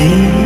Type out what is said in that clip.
you.